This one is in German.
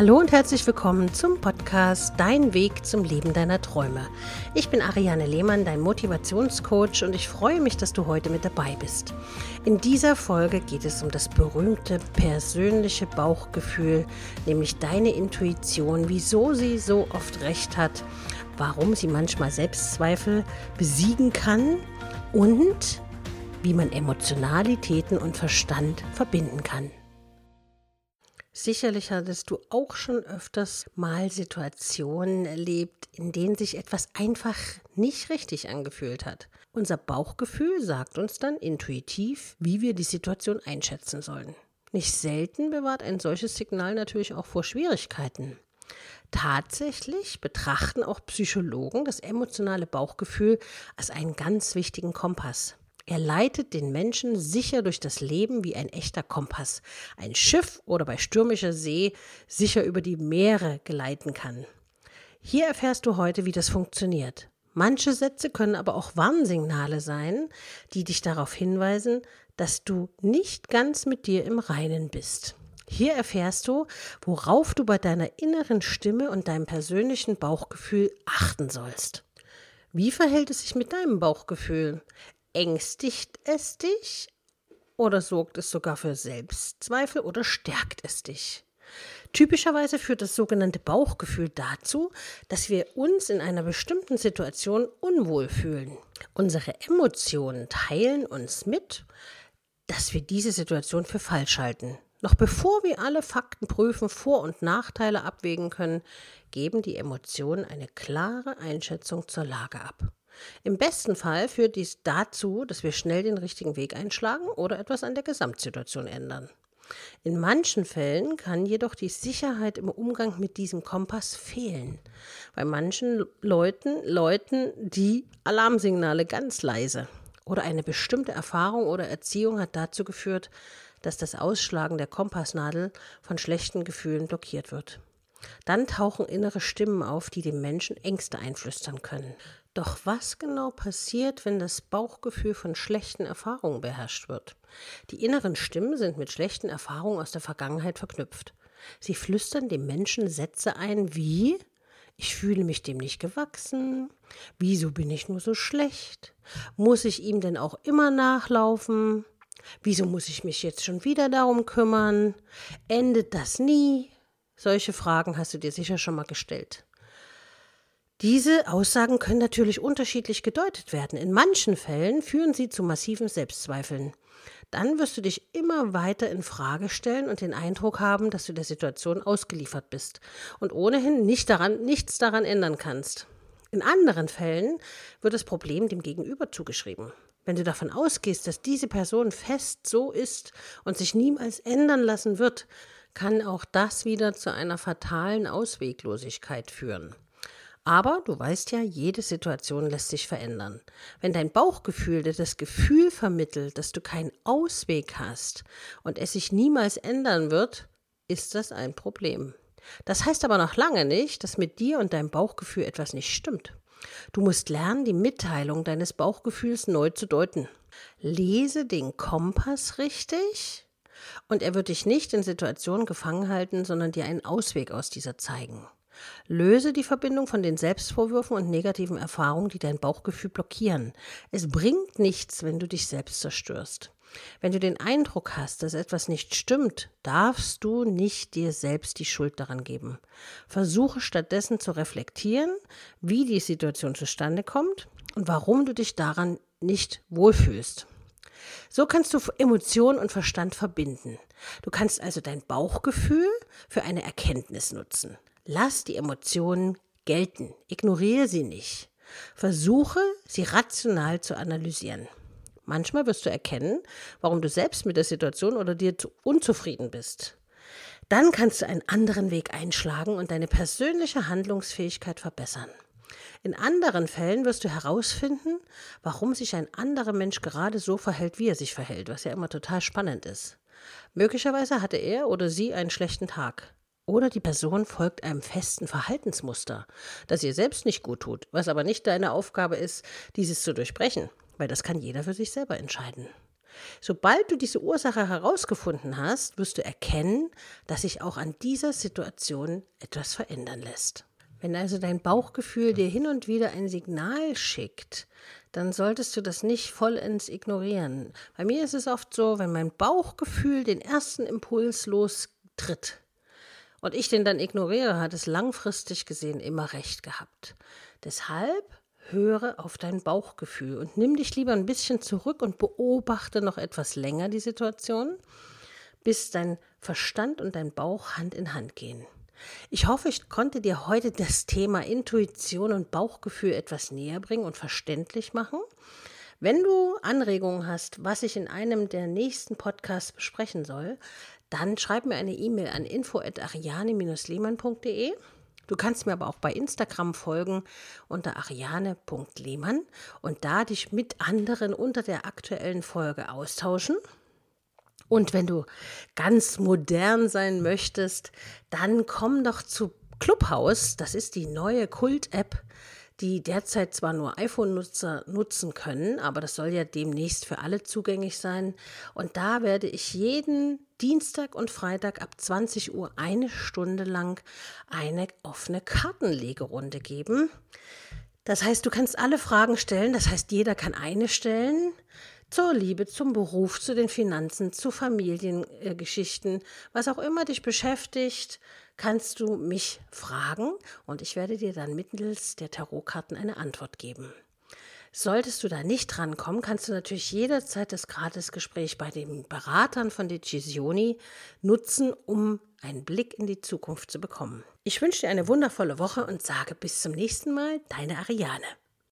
Hallo und herzlich willkommen zum Podcast Dein Weg zum Leben deiner Träume. Ich bin Ariane Lehmann, dein Motivationscoach und ich freue mich, dass du heute mit dabei bist. In dieser Folge geht es um das berühmte persönliche Bauchgefühl, nämlich deine Intuition, wieso sie so oft recht hat, warum sie manchmal Selbstzweifel besiegen kann und wie man Emotionalitäten und Verstand verbinden kann. Sicherlich hattest du auch schon öfters mal Situationen erlebt, in denen sich etwas einfach nicht richtig angefühlt hat. Unser Bauchgefühl sagt uns dann intuitiv, wie wir die Situation einschätzen sollen. Nicht selten bewahrt ein solches Signal natürlich auch vor Schwierigkeiten. Tatsächlich betrachten auch Psychologen das emotionale Bauchgefühl als einen ganz wichtigen Kompass. Er leitet den Menschen sicher durch das Leben wie ein echter Kompass. Ein Schiff oder bei stürmischer See sicher über die Meere geleiten kann. Hier erfährst du heute, wie das funktioniert. Manche Sätze können aber auch Warnsignale sein, die dich darauf hinweisen, dass du nicht ganz mit dir im Reinen bist. Hier erfährst du, worauf du bei deiner inneren Stimme und deinem persönlichen Bauchgefühl achten sollst. Wie verhält es sich mit deinem Bauchgefühl? Ängstigt es dich oder sorgt es sogar für Selbstzweifel oder stärkt es dich? Typischerweise führt das sogenannte Bauchgefühl dazu, dass wir uns in einer bestimmten Situation unwohl fühlen. Unsere Emotionen teilen uns mit, dass wir diese Situation für falsch halten. Noch bevor wir alle Fakten prüfen, Vor- und Nachteile abwägen können, geben die Emotionen eine klare Einschätzung zur Lage ab. Im besten Fall führt dies dazu, dass wir schnell den richtigen Weg einschlagen oder etwas an der Gesamtsituation ändern. In manchen Fällen kann jedoch die Sicherheit im Umgang mit diesem Kompass fehlen. Bei manchen Leuten läuten die Alarmsignale ganz leise. Oder eine bestimmte Erfahrung oder Erziehung hat dazu geführt, dass das Ausschlagen der Kompassnadel von schlechten Gefühlen blockiert wird. Dann tauchen innere Stimmen auf, die dem Menschen Ängste einflüstern können. Doch was genau passiert, wenn das Bauchgefühl von schlechten Erfahrungen beherrscht wird? Die inneren Stimmen sind mit schlechten Erfahrungen aus der Vergangenheit verknüpft. Sie flüstern dem Menschen Sätze ein wie ich fühle mich dem nicht gewachsen. Wieso bin ich nur so schlecht? Muss ich ihm denn auch immer nachlaufen? Wieso muss ich mich jetzt schon wieder darum kümmern? Endet das nie? Solche Fragen hast du dir sicher schon mal gestellt. Diese Aussagen können natürlich unterschiedlich gedeutet werden. In manchen Fällen führen sie zu massiven Selbstzweifeln. Dann wirst du dich immer weiter in Frage stellen und den Eindruck haben, dass du der Situation ausgeliefert bist und ohnehin nicht daran, nichts daran ändern kannst. In anderen Fällen wird das Problem dem Gegenüber zugeschrieben. Wenn du davon ausgehst, dass diese Person fest so ist und sich niemals ändern lassen wird, kann auch das wieder zu einer fatalen Ausweglosigkeit führen. Aber du weißt ja, jede Situation lässt sich verändern. Wenn dein Bauchgefühl dir das Gefühl vermittelt, dass du keinen Ausweg hast und es sich niemals ändern wird, ist das ein Problem. Das heißt aber noch lange nicht, dass mit dir und deinem Bauchgefühl etwas nicht stimmt. Du musst lernen, die Mitteilung deines Bauchgefühls neu zu deuten. Lese den Kompass richtig und er wird dich nicht in Situationen gefangen halten, sondern dir einen Ausweg aus dieser zeigen. Löse die Verbindung von den Selbstvorwürfen und negativen Erfahrungen, die dein Bauchgefühl blockieren. Es bringt nichts, wenn du dich selbst zerstörst. Wenn du den Eindruck hast, dass etwas nicht stimmt, darfst du nicht dir selbst die Schuld daran geben. Versuche stattdessen zu reflektieren, wie die Situation zustande kommt und warum du dich daran nicht wohlfühlst. So kannst du Emotion und Verstand verbinden. Du kannst also dein Bauchgefühl für eine Erkenntnis nutzen. Lass die Emotionen gelten, ignoriere sie nicht. Versuche, sie rational zu analysieren. Manchmal wirst du erkennen, warum du selbst mit der Situation oder dir unzufrieden bist. Dann kannst du einen anderen Weg einschlagen und deine persönliche Handlungsfähigkeit verbessern. In anderen Fällen wirst du herausfinden, warum sich ein anderer Mensch gerade so verhält, wie er sich verhält, was ja immer total spannend ist. Möglicherweise hatte er oder sie einen schlechten Tag. Oder die Person folgt einem festen Verhaltensmuster, das ihr selbst nicht gut tut, was aber nicht deine Aufgabe ist, dieses zu durchbrechen, weil das kann jeder für sich selber entscheiden. Sobald du diese Ursache herausgefunden hast, wirst du erkennen, dass sich auch an dieser Situation etwas verändern lässt. Wenn also dein Bauchgefühl dir hin und wieder ein Signal schickt, dann solltest du das nicht vollends ignorieren. Bei mir ist es oft so, wenn mein Bauchgefühl den ersten Impuls lostritt und ich den dann ignoriere, hat es langfristig gesehen immer recht gehabt. Deshalb höre auf dein Bauchgefühl und nimm dich lieber ein bisschen zurück und beobachte noch etwas länger die Situation, bis dein Verstand und dein Bauch Hand in Hand gehen. Ich hoffe, ich konnte dir heute das Thema Intuition und Bauchgefühl etwas näher bringen und verständlich machen. Wenn du Anregungen hast, was ich in einem der nächsten Podcasts besprechen soll, dann schreib mir eine E-Mail an info@ariane-lehmann.de. Du kannst mir aber auch bei Instagram folgen unter ariane.lehmann und da dich mit anderen unter der aktuellen Folge austauschen. Und wenn du ganz modern sein möchtest, dann komm doch zu Clubhouse. Das ist die neue Kult-App, die derzeit zwar nur iPhone-Nutzer nutzen können, aber das soll ja demnächst für alle zugänglich sein. Und da werde ich jeden Dienstag und Freitag ab 20 Uhr eine Stunde lang eine offene Kartenlegerunde geben. Das heißt, du kannst alle Fragen stellen, das heißt, jeder kann eine stellen zur Liebe, zum Beruf, zu den Finanzen, zu Familiengeschichten, was auch immer dich beschäftigt, kannst du mich fragen und ich werde dir dann mittels der Tarotkarten eine Antwort geben. Solltest du da nicht drankommen, kannst du natürlich jederzeit das Gratisgespräch bei den Beratern von Decisioni nutzen, um einen Blick in die Zukunft zu bekommen. Ich wünsche dir eine wundervolle Woche und sage bis zum nächsten Mal, deine Ariane.